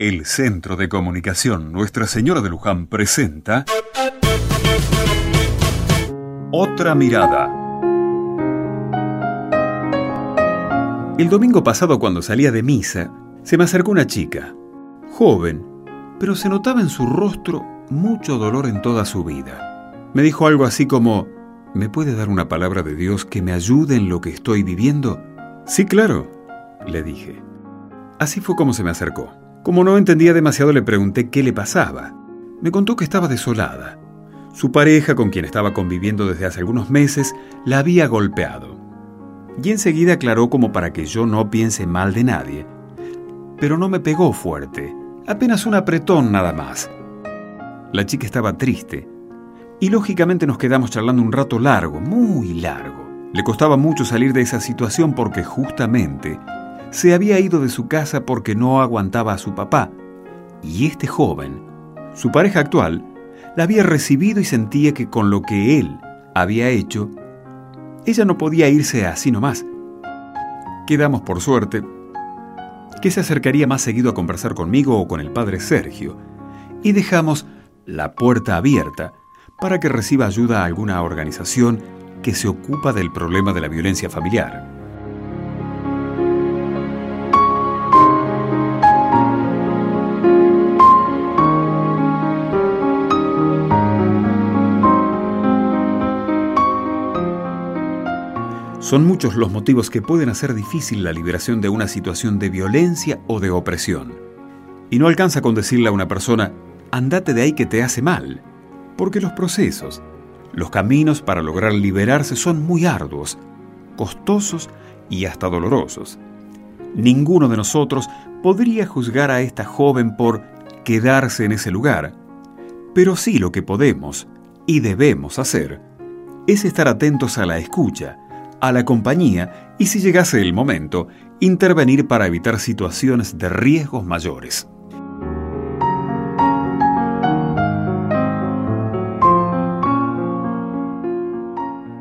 El Centro de Comunicación Nuestra Señora de Luján presenta Otra Mirada. El domingo pasado cuando salía de misa, se me acercó una chica, joven, pero se notaba en su rostro mucho dolor en toda su vida. Me dijo algo así como, ¿me puede dar una palabra de Dios que me ayude en lo que estoy viviendo? Sí, claro, le dije. Así fue como se me acercó. Como no entendía demasiado le pregunté qué le pasaba. Me contó que estaba desolada. Su pareja, con quien estaba conviviendo desde hace algunos meses, la había golpeado. Y enseguida aclaró como para que yo no piense mal de nadie. Pero no me pegó fuerte, apenas un apretón nada más. La chica estaba triste. Y lógicamente nos quedamos charlando un rato largo, muy largo. Le costaba mucho salir de esa situación porque justamente se había ido de su casa porque no aguantaba a su papá. Y este joven, su pareja actual, la había recibido y sentía que con lo que él había hecho, ella no podía irse así nomás. Quedamos por suerte que se acercaría más seguido a conversar conmigo o con el padre Sergio, y dejamos la puerta abierta para que reciba ayuda a alguna organización que se ocupa del problema de la violencia familiar. Son muchos los motivos que pueden hacer difícil la liberación de una situación de violencia o de opresión. Y no alcanza con decirle a una persona, andate de ahí que te hace mal, porque los procesos, los caminos para lograr liberarse son muy arduos, costosos y hasta dolorosos. Ninguno de nosotros podría juzgar a esta joven por quedarse en ese lugar, pero sí lo que podemos y debemos hacer es estar atentos a la escucha, a la compañía y si llegase el momento, intervenir para evitar situaciones de riesgos mayores.